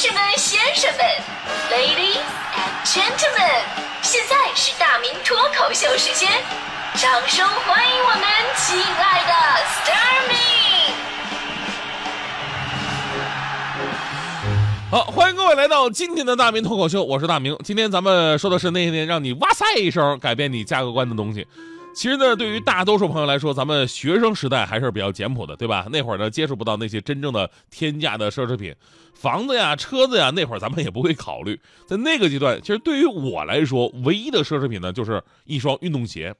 士们、先生们，Ladies and Gentlemen，现在是大明脱口秀时间，掌声欢迎我们亲爱的 s t a r m y 好，欢迎各位来到今天的大明脱口秀，我是大明。今天咱们说的是那些年让你哇塞一声改变你价格观的东西。其实呢，对于大多数朋友来说，咱们学生时代还是比较简朴的，对吧？那会儿呢，接触不到那些真正的天价的奢侈品，房子呀、车子呀，那会儿咱们也不会考虑。在那个阶段，其实对于我来说，唯一的奢侈品呢，就是一双运动鞋。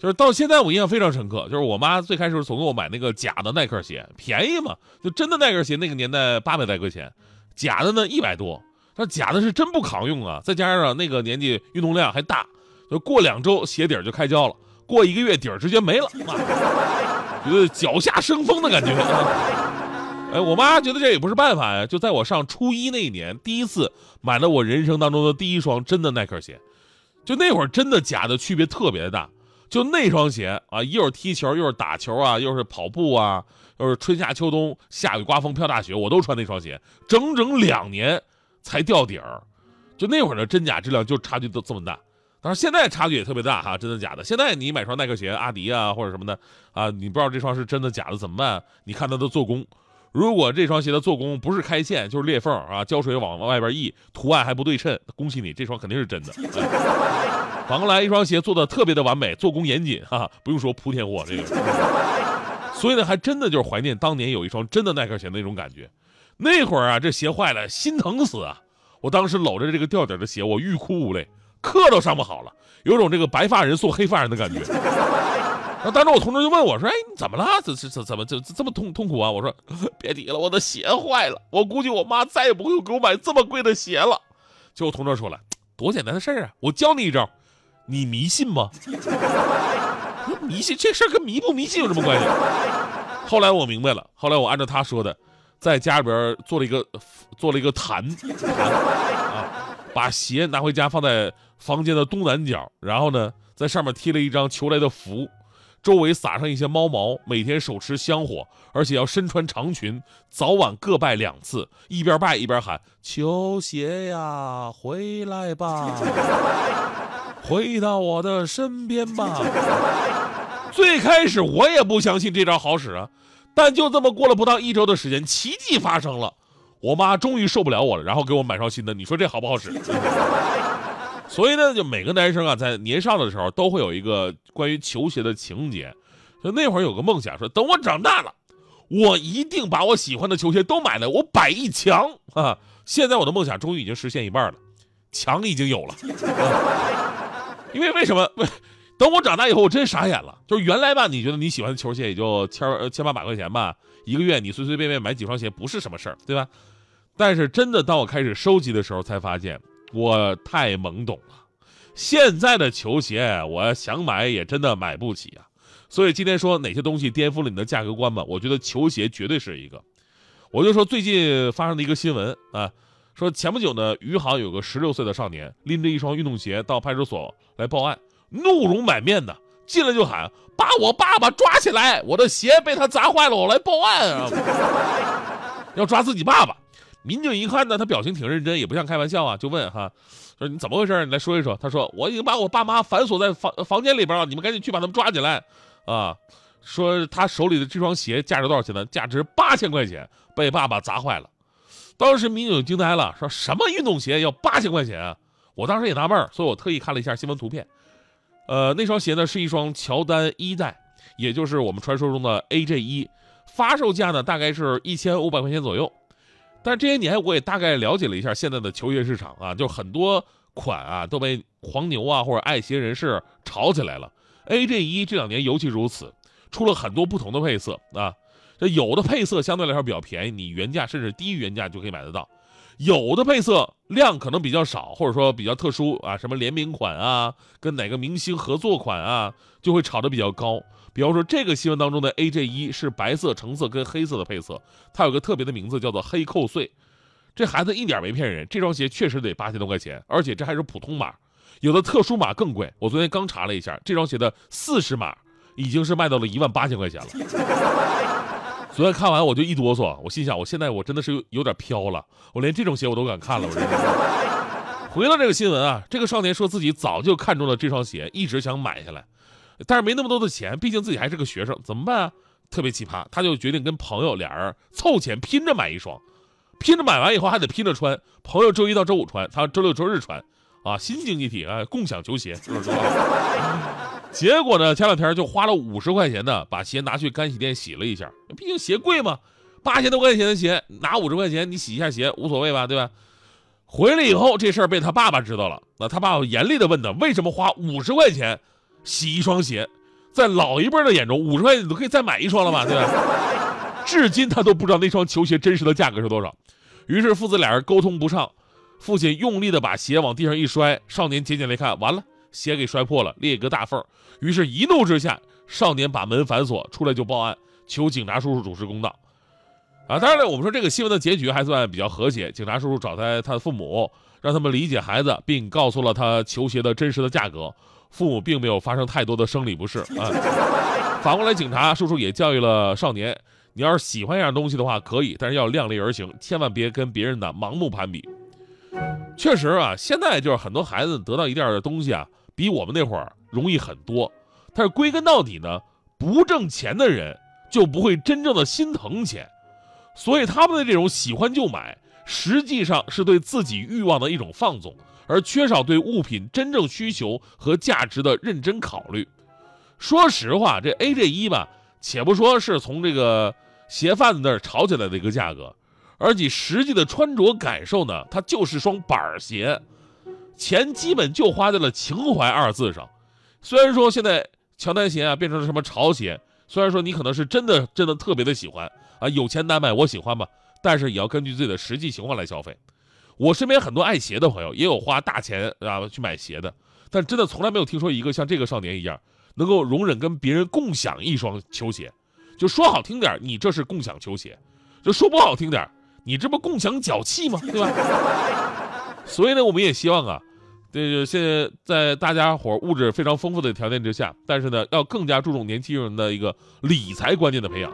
就是到现在我印象非常深刻，就是我妈最开始总给我买那个假的耐克鞋，便宜嘛，就真的耐克鞋那个年代八百来块钱，假的呢一百多。那假的是真不扛用啊，再加上那个年纪运动量还大，就过两周鞋底儿就开胶了。过一个月底儿直接没了，觉得脚下生风的感觉。哎，我妈觉得这也不是办法呀，就在我上初一那一年，第一次买了我人生当中的第一双真的耐克鞋。就那会儿真的假的区别特别大，就那双鞋啊，一会儿踢球，又是打球啊，又是跑步啊，又是春夏秋冬下雨刮风飘大雪，我都穿那双鞋，整整两年才掉底儿。就那会儿的真假质量就差距都这么大。但是现在差距也特别大哈，真的假的？现在你买双耐克鞋，阿迪啊或者什么的啊，你不知道这双是真的假的怎么办？你看它的做工，如果这双鞋的做工不是开线就是裂缝啊，胶水往外边溢，图案还不对称，恭喜你，这双肯定是真的。反过来一双鞋做的特别的完美，做工严谨哈，不用说莆田货这个。所以呢，还真的就是怀念当年有一双真的耐克鞋那种感觉。那会儿啊，这鞋坏了心疼死啊！我当时搂着这个吊底的鞋，我欲哭无泪。课都上不好了，有种这个白发人送黑发人的感觉。那 当时我同桌就问我说：“哎，你怎么了？这这这怎么这这么痛痛苦啊？”我说：“ 别提了，我的鞋坏了。我估计我妈再也不会给我买这么贵的鞋了。”结果同桌说了：“多简单的事儿啊！我教你一招，你迷信吗？迷信这事儿跟迷不迷信有什么关系？”后来我明白了，后来我按照他说的，在家里边做了一个做了一个坛。把鞋拿回家放在房间的东南角，然后呢，在上面贴了一张求来的符，周围撒上一些猫毛，每天手持香火，而且要身穿长裙，早晚各拜两次，一边拜一边喊：“求鞋呀，回来吧，回到我的身边吧。”最开始我也不相信这招好使啊，但就这么过了不到一周的时间，奇迹发生了。我妈终于受不了我了，然后给我买双新的。你说这好不好使？所以呢，就每个男生啊，在年少的时候都会有一个关于球鞋的情节。就那会儿有个梦想，说等我长大了，我一定把我喜欢的球鞋都买来，我摆一墙啊！现在我的梦想终于已经实现一半了，墙已经有了。因为为什么？等我长大以后，我真傻眼了。就是原来吧，你觉得你喜欢的球鞋也就千千八百块钱吧，一个月你随随便便买几双鞋不是什么事儿，对吧？但是真的，当我开始收集的时候，才发现我太懵懂了。现在的球鞋，我想买也真的买不起啊。所以今天说哪些东西颠覆了你的价格观吧？我觉得球鞋绝对是一个。我就说最近发生的一个新闻啊，说前不久呢，余杭有个十六岁的少年拎着一双运动鞋到派出所来报案，怒容满面的进来就喊：“把我爸爸抓起来！我的鞋被他砸坏了，我来报案啊！” 要抓自己爸爸。民警一看呢，他表情挺认真，也不像开玩笑啊，就问哈，说你怎么回事？你来说一说。他说我已经把我爸妈反锁在房房间里边了，你们赶紧去把他们抓起来，啊，说他手里的这双鞋价值多少钱呢？价值八千块钱，被爸爸砸坏了。当时民警惊呆了，说什么运动鞋要八千块钱啊？我当时也纳闷，所以我特意看了一下新闻图片，呃，那双鞋呢是一双乔丹一代，也就是我们传说中的 AJ 一，发售价呢大概是一千五百块钱左右。但这些年我也大概了解了一下现在的球鞋市场啊，就很多款啊都被黄牛啊或者爱鞋人士炒起来了。AJ 一这两年尤其如此，出了很多不同的配色啊。这有的配色相对来说比较便宜，你原价甚至低于原价就可以买得到；有的配色量可能比较少，或者说比较特殊啊，什么联名款啊，跟哪个明星合作款啊，就会炒得比较高。比方说，这个新闻当中的 AJ 一是白色、橙色跟黑色的配色，它有个特别的名字叫做“黑扣碎”。这孩子一点没骗人，这双鞋确实得八千多块钱，而且这还是普通码，有的特殊码更贵。我昨天刚查了一下，这双鞋的四十码已经是卖到了一万八千块钱了。昨天看完我就一哆嗦，我心想，我现在我真的是有点飘了，我连这种鞋我都敢看了，我真是。回了这个新闻啊，这个少年说自己早就看中了这双鞋，一直想买下来，但是没那么多的钱，毕竟自己还是个学生，怎么办啊？特别奇葩，他就决定跟朋友俩人凑钱拼着买一双，拼着买完以后还得拼着穿，朋友周一到周五穿，他周六周日穿，啊，新经济体啊，共享球鞋，结果呢，前两天就花了五十块钱呢，把鞋拿去干洗店洗了一下，毕竟鞋贵嘛，八千多块钱的鞋拿五十块钱你洗一下鞋无所谓吧，对吧？回来以后这事儿被他爸爸知道了，那他爸爸严厉的问他为什么花五十块钱洗一双鞋，在老一辈的眼中，五十块钱你都可以再买一双了吧，对吧？至今他都不知道那双球鞋真实的价格是多少，于是父子俩人沟通不畅，父亲用力的把鞋往地上一摔，少年捡起来看，完了。鞋给摔破了，裂个大缝于是，一怒之下，少年把门反锁，出来就报案，求警察叔叔主持公道。啊，当然了，我们说这个新闻的结局还算比较和谐。警察叔叔找他他的父母，让他们理解孩子，并告诉了他球鞋的真实的价格。父母并没有发生太多的生理不适 啊。反过来，警察叔叔也教育了少年：你要是喜欢一样东西的话，可以，但是要量力而行，千万别跟别人的盲目攀比。确实啊，现在就是很多孩子得到一点的东西啊。比我们那会儿容易很多，但是归根到底呢，不挣钱的人就不会真正的心疼钱，所以他们的这种喜欢就买，实际上是对自己欲望的一种放纵，而缺少对物品真正需求和价值的认真考虑。说实话，这 AJ 一吧，且不说是从这个鞋贩子那儿炒起来的一个价格，而你实际的穿着感受呢，它就是双板鞋。钱基本就花在了“情怀”二字上。虽然说现在乔丹鞋啊变成了什么潮鞋，虽然说你可能是真的真的特别的喜欢啊，有钱难买我喜欢吧，但是也要根据自己的实际情况来消费。我身边很多爱鞋的朋友，也有花大钱啊去买鞋的，但真的从来没有听说一个像这个少年一样，能够容忍跟别人共享一双球鞋。就说好听点，你这是共享球鞋；就说不好听点，你这不共享脚气吗？对吧？所以呢，我们也希望啊，这个现在在大家伙物质非常丰富的条件之下，但是呢，要更加注重年轻人的一个理财观念的培养。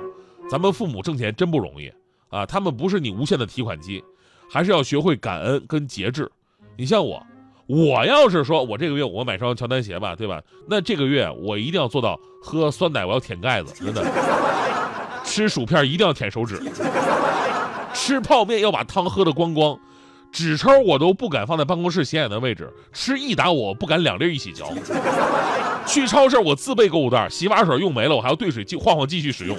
咱们父母挣钱真不容易啊，他们不是你无限的提款机，还是要学会感恩跟节制。你像我，我要是说我这个月我买双乔丹鞋吧，对吧？那这个月我一定要做到喝酸奶我要舔盖子，真的；吃薯片一定要舔手指；吃泡面要把汤喝得光光。纸抽我都不敢放在办公室显眼的位置，吃一打我不敢两粒一起嚼。去超市我自备购物袋，洗发水用没了我还要兑水继换换继续使用。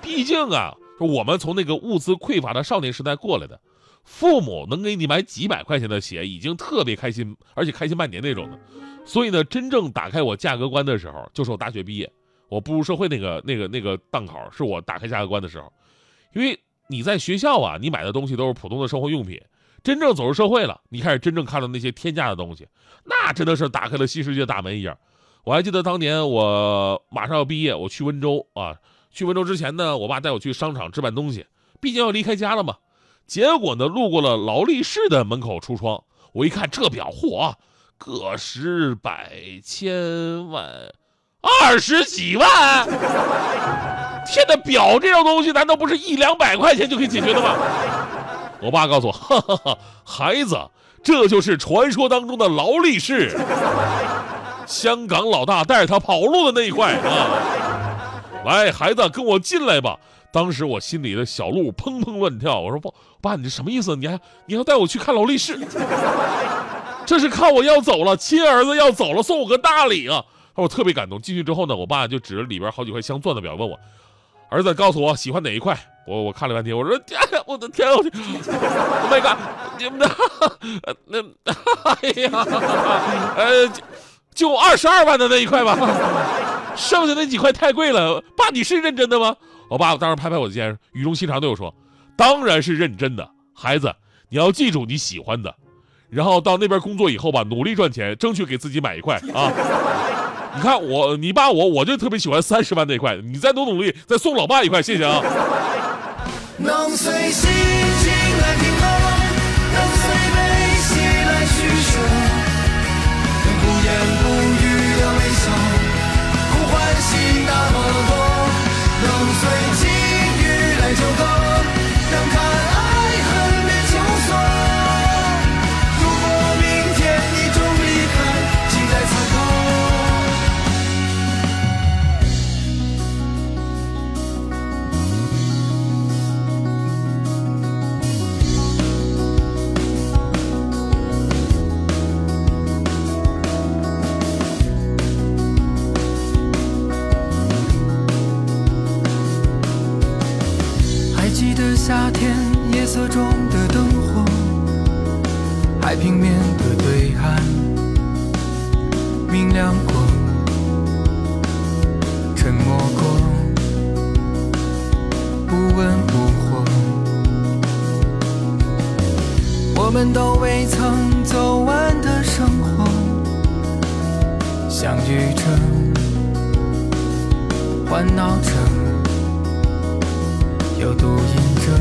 毕竟啊，说我们从那个物资匮乏的少年时代过来的，父母能给你买几百块钱的鞋已经特别开心，而且开心半年那种的。所以呢，真正打开我价格观的时候，就是我大学毕业，我步入社会那个那个那个档口，是我打开价格观的时候，因为。你在学校啊，你买的东西都是普通的生活用品。真正走入社会了，你开始真正看到那些天价的东西，那真的是打开了新世界大门一样。我还记得当年我马上要毕业，我去温州啊，去温州之前呢，我爸带我去商场置办东西，毕竟要离开家了嘛。结果呢，路过了劳力士的门口橱窗，我一看这表，嚯，个十百千万，二十几万。天的表这种东西，难道不是一两百块钱就可以解决的吗？我爸告诉我，哈哈哈，孩子，这就是传说当中的劳力士，香港老大带着他跑路的那一块啊！来，孩子，跟我进来吧。当时我心里的小鹿砰砰乱跳，我说不，爸，你这什么意思？你还你要带我去看劳力士？这是看我要走了，亲儿子要走了，送我个大礼啊！我特别感动。进去之后呢，我爸就指着里边好几块镶钻的表问我。儿子，告诉我喜欢哪一块？我我看了半天，我说天，我的天，我的，My God，你们的那，哎呀，呃，就二十二万的那一块吧，剩下那几块太贵了。爸，你是认真的吗？我爸当时拍拍我的肩，语重心长对我说：“当然是认真的，孩子，你要记住你喜欢的，然后到那边工作以后吧，努力赚钱，争取给自己买一块啊。”你看我，你爸我，我就特别喜欢三十万那块。你再努努力，再送老爸一块，谢谢啊。夏天夜色中的灯火，海平面的对岸明亮过，沉默过，不温不火。我们都未曾走完的生活，相遇着，欢闹着，又独饮着。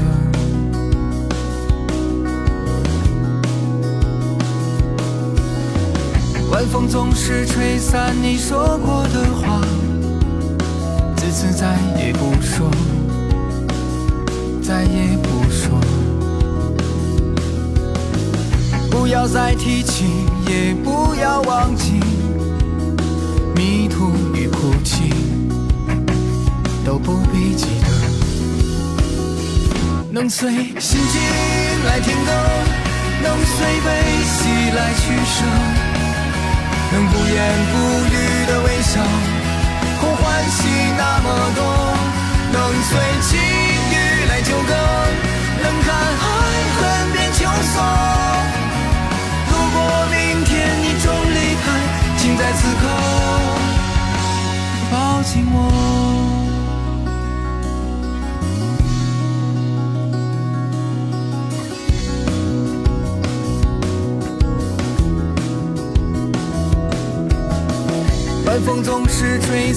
晚风总是吹散你说过的话，自此再也不说，再也不说。不要再提起，也不要忘记，迷途与哭泣都不必记得。能随心境来听歌，能随悲喜来取舍，能不言不语的微笑，空欢喜那么多，能随境遇来纠葛，能看爱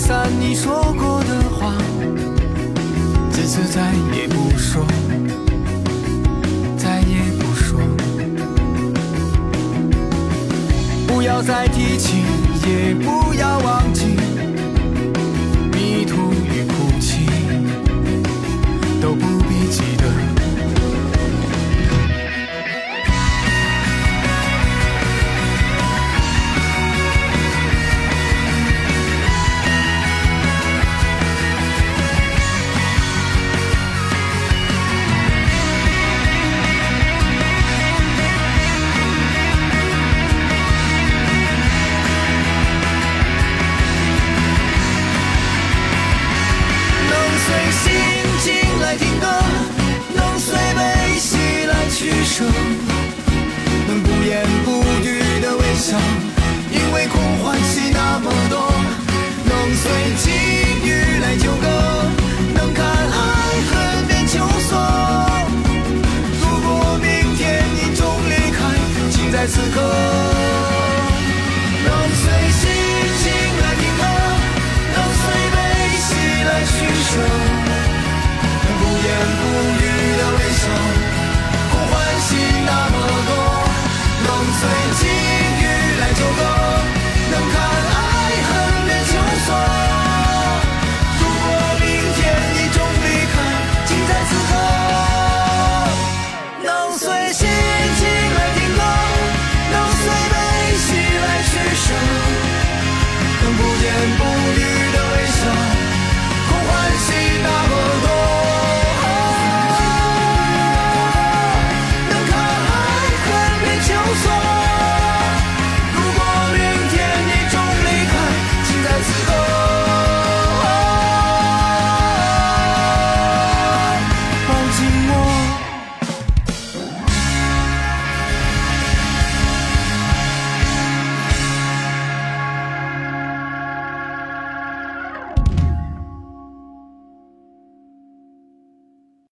散你说过的话，自此再也不说，再也不说。不要再提起，也不要忘记，